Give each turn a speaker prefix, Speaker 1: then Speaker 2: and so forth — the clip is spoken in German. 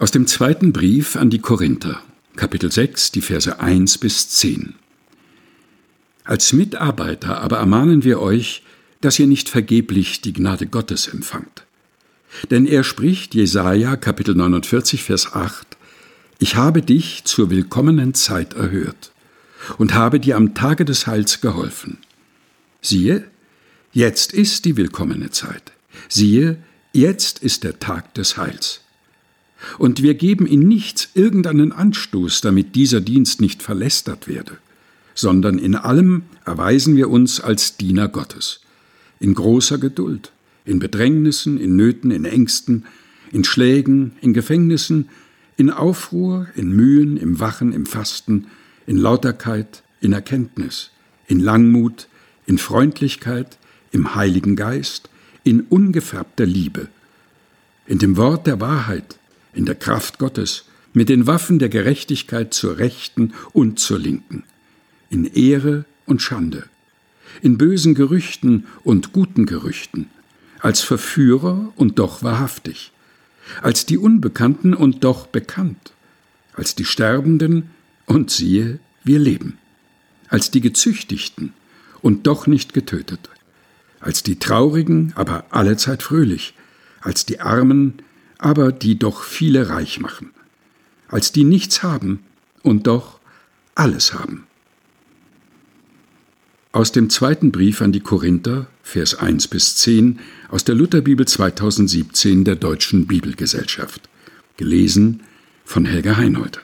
Speaker 1: Aus dem zweiten Brief an die Korinther, Kapitel 6, die Verse 1 bis 10. Als Mitarbeiter aber ermahnen wir euch, dass ihr nicht vergeblich die Gnade Gottes empfangt. Denn er spricht, Jesaja, Kapitel 49, Vers 8, Ich habe dich zur willkommenen Zeit erhört und habe dir am Tage des Heils geholfen. Siehe, jetzt ist die willkommene Zeit. Siehe, jetzt ist der Tag des Heils. Und wir geben in nichts irgendeinen Anstoß, damit dieser Dienst nicht verlästert werde, sondern in allem erweisen wir uns als Diener Gottes, in großer Geduld, in Bedrängnissen, in Nöten, in Ängsten, in Schlägen, in Gefängnissen, in Aufruhr, in Mühen, im Wachen, im Fasten, in Lauterkeit, in Erkenntnis, in Langmut, in Freundlichkeit, im Heiligen Geist, in ungefärbter Liebe, in dem Wort der Wahrheit, in der Kraft Gottes, mit den Waffen der Gerechtigkeit zur Rechten und zur Linken, in Ehre und Schande, in bösen Gerüchten und guten Gerüchten, als Verführer und doch wahrhaftig, als die Unbekannten und doch bekannt, als die Sterbenden und siehe, wir leben, als die Gezüchtigten und doch nicht getötet, als die Traurigen, aber allezeit fröhlich, als die Armen, aber die doch viele reich machen, als die nichts haben und doch alles haben. Aus dem zweiten Brief an die Korinther, Vers 1 bis 10, aus der Lutherbibel 2017 der Deutschen Bibelgesellschaft. Gelesen von Helga Heinold.